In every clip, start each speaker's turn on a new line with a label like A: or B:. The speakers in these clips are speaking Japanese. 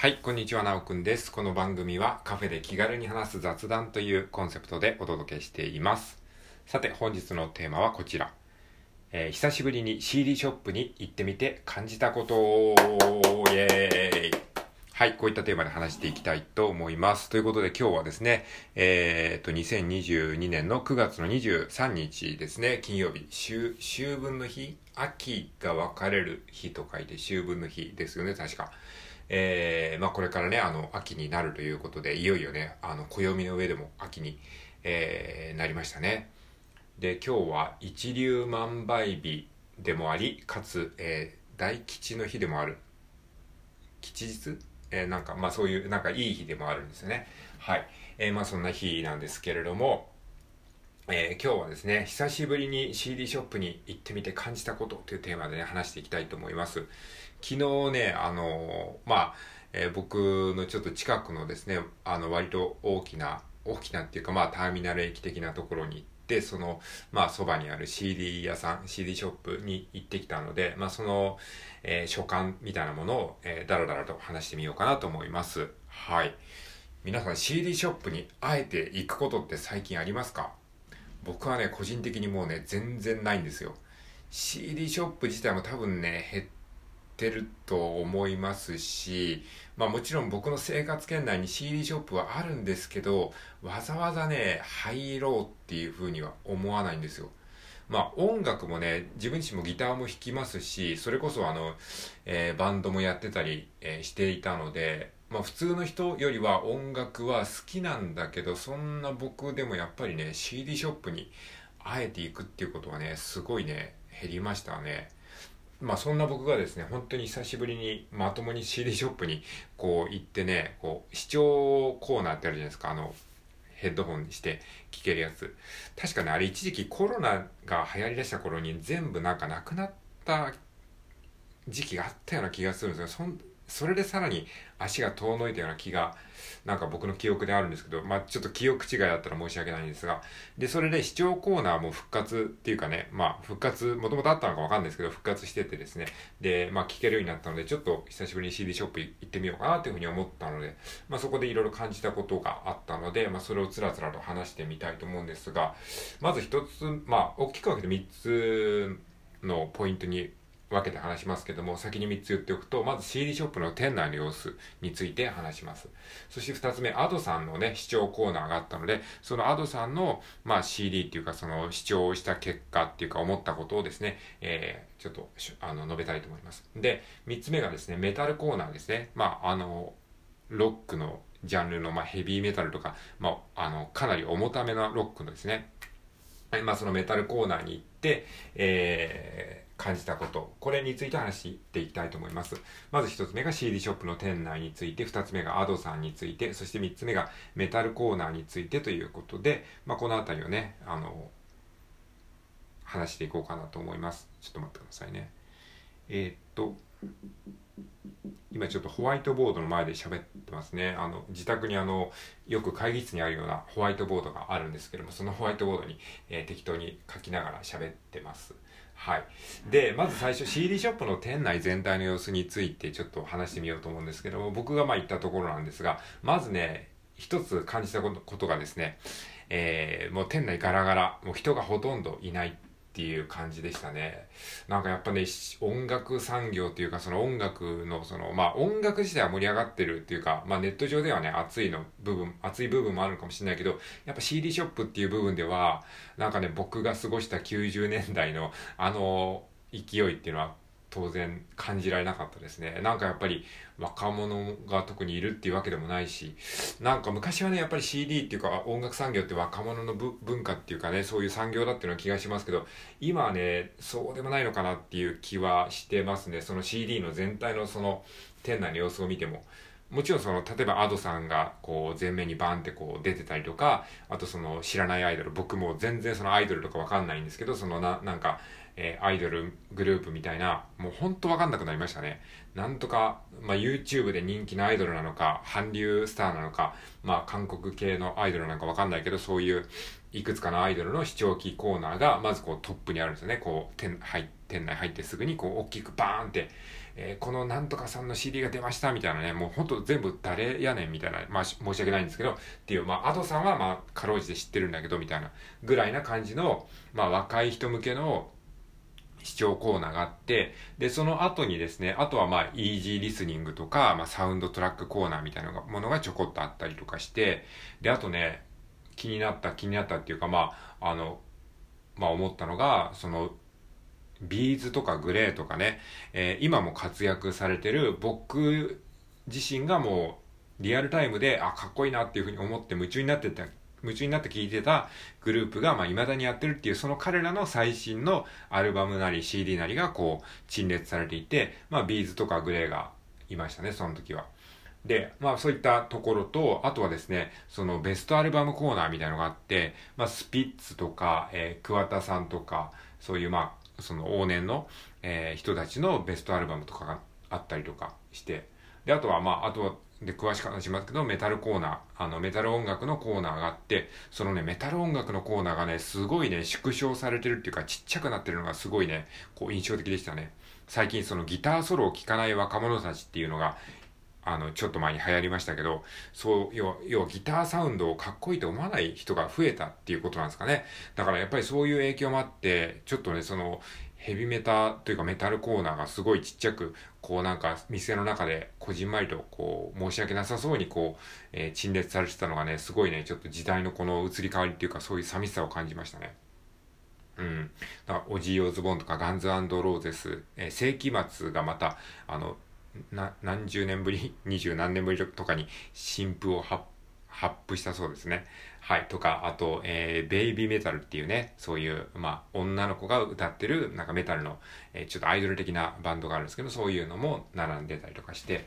A: はい、こんにちは、なおくんです。この番組はカフェで気軽に話す雑談というコンセプトでお届けしています。さて、本日のテーマはこちら。えー久しぶりに CD ショップに行ってみて感じたことをイエーイはい、こういったテーマで話していきたいと思います。ということで今日はですね、えー、っと、2022年の9月の23日ですね、金曜日、秋、秋分の日秋が分かれる日と書いて秋分の日ですよね、確か。えー、まあこれからね、あの、秋になるということで、いよいよね、あの、暦の上でも秋に、えーなりましたね。で、今日は一粒万倍日でもあり、かつ、えー大吉の日でもある。吉日？えーなんか、まあそういう、なんかいい日でもあるんですよね。はい。えーまあそんな日なんですけれども、えー今日はですね、久しぶりに CD ショップに行ってみて感じたことというテーマでね、話していきたいと思います。昨日ね、あのまあ、えー僕のちょっと近くのですね、あの、割と大きな、大きなっていうか、まあ、ターミナル駅的なところに行って、その、まあ、そばにある CD 屋さん、CD ショップに行ってきたので、まあ、その、えー所感みたいなものを、えーだらだらと話してみようかなと思います。はい。皆さん CD ショップにあえて行くことって最近ありますか？僕はね、個人的にもうね、全然ないんですよ。CD ショップ自体も多分ね、減ってると思いますし、まあもちろん僕の生活圏内に CD ショップはあるんですけど、わざわざね、入ろうっていうふうには思わないんですよ。まあ音楽もね、自分自身もギターも弾きますし、それこそあの、えーバンドもやってたり、えーしていたので、まあ普通の人よりは音楽は好きなんだけど、そんな僕でもやっぱりね、CD ショップにあえて行くっていうことはね、すごいね、減りましたね。まあそんな僕がですね、本当に久しぶりにまともに CD ショップにこう行ってね、こう視聴コーナーってあるじゃないですか、あの、ヘッドホンにして聴けるやつ。確かね、あれ一時期コロナが流行りだした頃に全部なんかなくなった時期があったような気がするんですよ。そんそれでさらに足が遠のいたような気が、なんか僕の記憶であるんですけど、まあちょっと記憶違いだったら申し訳ないんですが、で、それで視聴コーナーも復活っていうかね、まあ復活、もともとあったのかわかんないですけど、復活しててですね、で、まあ聞けるようになったので、ちょっと久しぶりに CD ショップ行ってみようかなというふうに思ったので、まあそこでいろいろ感じたことがあったので、まあそれをつらつらと話してみたいと思うんですが、まず一つ、まあ大きく分けて三つのポイントに分けて話しますけども、先に3つ言っておくと、まず CD ショップの店内の様子について話します。そして2つ目、Ado さんのね、視聴コーナーがあったので、その Ado さんの、まあ、CD っていうか、その視聴した結果っていうか、思ったことをですね、えー、ちょっと、あの、述べたいと思います。で、3つ目がですね、メタルコーナーですね。まあ、あの、ロックのジャンルの、まあ、ヘビーメタルとか、まあ、あの、かなり重ためなロックのですね、まあ、そのメタルコーナーに行って、えー、感じたこと、これについて話していきたいと思います。まず一つ目が CD ショップの店内について、二つ目が Ado さんについて、そして三つ目がメタルコーナーについてということで、まあ、このあたりをね、あの、話していこうかなと思います。ちょっと待ってくださいね。えーっと、今ちょっとホワイトボードの前で喋ってますね。あの、自宅にあの、よく会議室にあるようなホワイトボードがあるんですけども、そのホワイトボードに、えー適当に書きながら喋ってます。はい。で、まず最初 CD ショップの店内全体の様子についてちょっと話してみようと思うんですけども、僕がまあ行ったところなんですが、まずね、一つ感じたことことがですね、えーもう店内ガラガラ、もう人がほとんどいないっていう感じでしたね。なんかやっぱね、音楽産業っていうか、その音楽の、その、まあ音楽自体は盛り上がってるっていうか、まあネット上ではね、熱いの部分、熱い部分もあるかもしれないけど、やっぱ CD ショップっていう部分では、なんかね、僕が過ごした90年代のあの勢いっていうのは当然感じられなかったですね。なんかやっぱり若者が特にいるっていうわけでもないし、なんか昔はね、やっぱり CD っていうか音楽産業って若者の文化っていうかね、そういう産業だっていうような気がしますけど、今はね、そうでもないのかなっていう気はしてますね。その CD の全体のその店内の様子を見ても。もちろんその、例えば Ado さんがこう前面にバンってこう出てたりとか、あとその知らないアイドル、僕も全然そのアイドルとかわかんないんですけど、そのな、なんか、えーアイドルグループみたいな、もうほんとわかんなくなりましたね。なんとか、まあ YouTube で人気のアイドルなのか、韓流スターなのか、まあ韓国系のアイドルなのかわかんないけど、そういういくつかのアイドルの視聴器コーナーが、まずこうトップにあるんですよね。こう、店、入、店内入ってすぐにこう大きくバーンって、えー、このなんとかさんの CD が出ましたみたいなね、もうほんと全部誰やねんみたいな、まあ申し訳ないんですけど、っていう、まあ、アドさんはまあ、かろうじて知ってるんだけど、みたいな、ぐらいな感じの、まあ、若い人向けの、視聴コーナーがあって、で、その後にですね、あとはまあ、イージーリスニングとか、まあ、サウンドトラックコーナーみたいなものがちょこっとあったりとかして、で、あとね、気になった、気になったっていうか、まあ、あの、まあ思ったのが、その、ビーズとかグレーとかね、えー、今も活躍されてる僕自身がもうリアルタイムで、あ、かっこいいなっていうふうに思って夢中になってた、夢中になって聴いてたグループが、まあ、未だにやってるっていう、その彼らの最新のアルバムなり CD なりがこう、陳列されていて、まあ、ビーズとかグレーがいましたね、その時は。で、まあそういったところと、あとはですね、そのベストアルバムコーナーみたいなのがあって、まあスピッツとか、えー、桑田さんとか、そういうまあ、その往年の、えー、人たちのベストアルバムとかがあったりとかして、で、あとはまあ、あとは、で、詳しく話しますけど、メタルコーナー、あの、メタル音楽のコーナーがあって、そのね、メタル音楽のコーナーがね、すごいね、縮小されてるっていうか、ちっちゃくなってるのがすごいね、こう、印象的でしたね。最近そのギターソロを聴かない若者たちっていうのが、あの、ちょっと前に流行りましたけど、そう、要は、要はギターサウンドをかっこいいと思わない人が増えたっていうことなんですかね。だからやっぱりそういう影響もあって、ちょっとね、その、ヘビメタというかメタルコーナーがすごいちっちゃく、こうなんか店の中でこじんまりとこう申し訳なさそうにこう、えー、陳列されてたのがね、すごいね、ちょっと時代のこの移り変わりっていうかそういう寂しさを感じましたね。うん。だから、オジー・オズボンとかガンズローゼス、えー、世紀末がまた、あの、な、何十年ぶり、二十何年ぶりとかに新譜を発布したそうですね。はい。とか、あと、えー、ベイビーメタルっていうね、そういう、まあ、女の子が歌ってる、なんかメタルの、えー、ちょっとアイドル的なバンドがあるんですけど、そういうのも並んでたりとかして、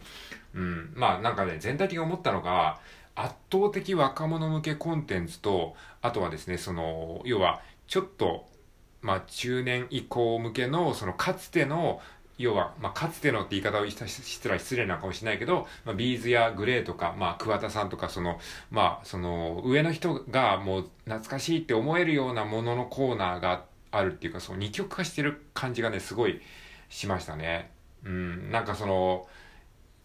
A: うん。まあ、なんかね、全体的に思ったのが、圧倒的若者向けコンテンツと、あとはですね、その、要は、ちょっと、まあ、中年以降向けの、その、かつての、要は、まあ、かつてのって言い方をしたら失礼なかもしれないけど、まあ、ビーズやグレーとか、まあ、桑田さんとか、その、まあ、その、上の人がもう懐かしいって思えるようなもののコーナーがあるっていうか、その二極化してる感じがね、すごいしましたね。うん、なんかその、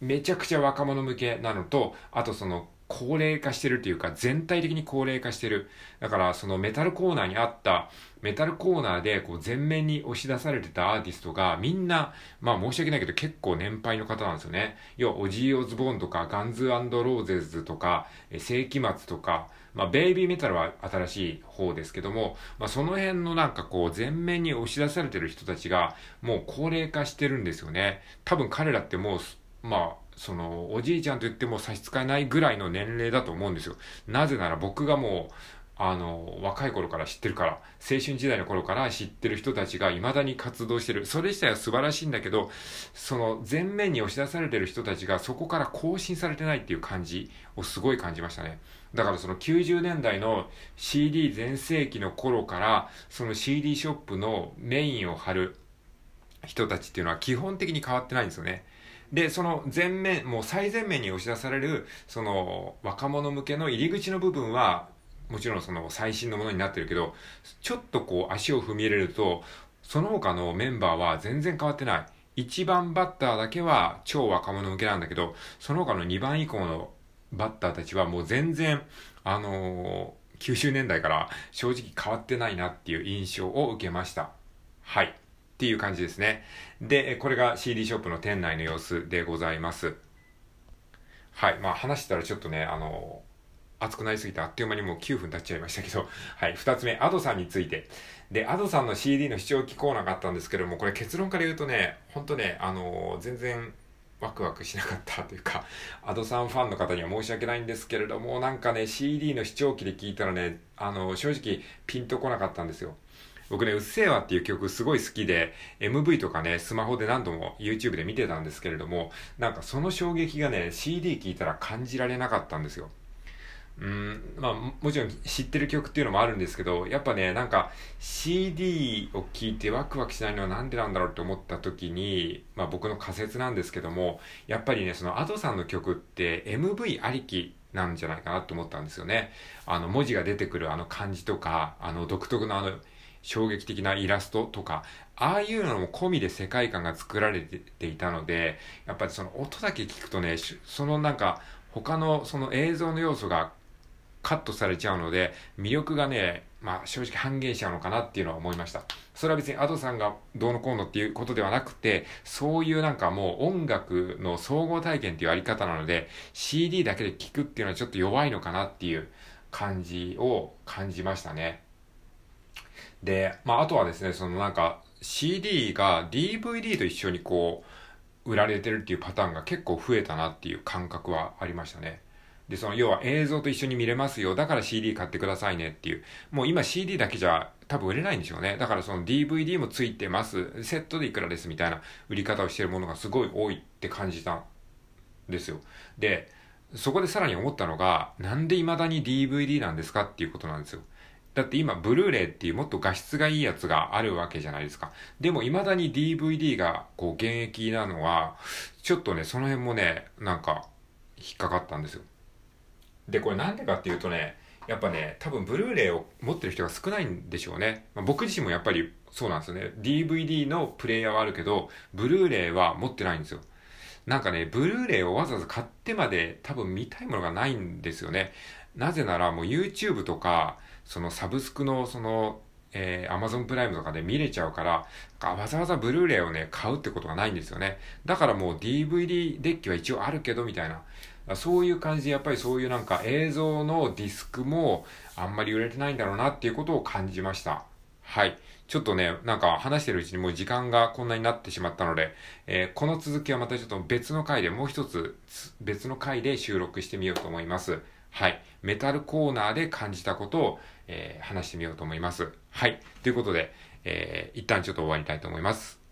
A: めちゃくちゃ若者向けなのと、あとその、高齢化してるっていうか、全体的に高齢化してる。だから、そのメタルコーナーにあった、メタルコーナーでこう全面に押し出されてたアーティストが、みんな、まあ申し訳ないけど結構年配の方なんですよね。要は、オジー・オズボーンとか、ガンズローゼズとか、世紀末とか、まあ、ベイビーメタルは新しい方ですけども、まあ、その辺のなんかこう、全面に押し出されてる人たちが、もう高齢化してるんですよね。多分彼らってもう、まあ、その、おじいちゃんと言っても差し支えないぐらいの年齢だと思うんですよ。なぜなら僕がもう、あの、若い頃から知ってるから、青春時代の頃から知ってる人たちが未だに活動してる。それ自体は素晴らしいんだけど、その前面に押し出されてる人たちがそこから更新されてないっていう感じをすごい感じましたね。だからその90年代の CD 全盛期の頃から、その CD ショップのメインを張る人たちっていうのは基本的に変わってないんですよね。で、その前面、もう最前面に押し出される、その若者向けの入り口の部分は、もちろんその最新のものになってるけど、ちょっとこう足を踏み入れると、その他のメンバーは全然変わってない。1番バッターだけは超若者向けなんだけど、その他の2番以降のバッターたちはもう全然、あのー、90年代から正直変わってないなっていう印象を受けました。はい。っていう感じですね。で、これが CD ショップの店内の様子でございます。はい。まあ話したらちょっとね、あの、熱くなりすぎてあっという間にもう9分経っちゃいましたけど、はい。二つ目、アドさんについて。で、アドさんの CD の視聴機コーナーがあったんですけども、これ結論から言うとね、ほんとね、あの、全然、ワクワクしなかったというか、アドさんファンの方には申し訳ないんですけれども、なんかね、CD の視聴機で聞いたらね、あの、正直ピンとこなかったんですよ。僕ね、うっせぇわっていう曲すごい好きで、MV とかね、スマホで何度も YouTube で見てたんですけれども、なんかその衝撃がね、CD 聴いたら感じられなかったんですよ。うん、まあ、もちろん知ってる曲っていうのもあるんですけど、やっぱね、なんか CD を聴いてワクワクしないのはなんでなんだろうって思った時に、まあ僕の仮説なんですけども、やっぱりね、その Ado さんの曲って MV ありきなんじゃないかなと思ったんですよね。あの文字が出てくるあの感じとか、あの独特のあの衝撃的なイラストとか、ああいうのも込みで世界観が作られていたので、やっぱりその音だけ聞くとね、そのなんか他のその映像の要素がカットされちゃうので、魅力がね、まあ正直半減しちゃうのかなっていうのは思いました。それは別に Ado さんがどうのこうのっていうことではなくて、そういうなんかもう音楽の総合体験っていうあり方なので、CD だけで聴くっていうのはちょっと弱いのかなっていう感じを感じましたね。で、まああとはですね、そのなんか CD が DVD と一緒にこう、売られてるっていうパターンが結構増えたなっていう感覚はありましたね。で、その要は映像と一緒に見れますよ。だから CD 買ってくださいねっていう。もう今 CD だけじゃ多分売れないんでしょうね。だからその DVD もついてます。セットでいくらですみたいな売り方をしてるものがすごい多いって感じたんですよ。で、そこでさらに思ったのが、なんで未だに DVD なんですかっていうことなんですよ。だって今、ブルーレイっていうもっと画質がいいやつがあるわけじゃないですか。でも未だに DVD がこう現役なのは、ちょっとね、その辺もね、なんか引っかかったんですよ。で、これなんでかっていうとね、やっぱね、多分ブルーレイを持ってる人が少ないんでしょうね。まあ、僕自身もやっぱりそうなんですよね。DVD のプレイヤーはあるけど、ブルーレイは持ってないんですよ。なんかね、ブルーレイをわざわざ買ってまで多分見たいものがないんですよね。なぜならもう YouTube とか、そのサブスクのその、えー、Amazon プライムとかで見れちゃうから、わざわざブルーレイをね、買うってことがないんですよね。だからもう DVD デッキは一応あるけど、みたいな。そういう感じでやっぱりそういうなんか映像のディスクもあんまり売れてないんだろうなっていうことを感じました。はい。ちょっとね、なんか話してるうちにもう時間がこんなになってしまったので、えー、この続きはまたちょっと別の回で、もう一つ別の回で収録してみようと思います。はい。メタルコーナーで感じたことを、えー、話してみようと思います。はい。ということで、えー、一旦ちょっと終わりたいと思います。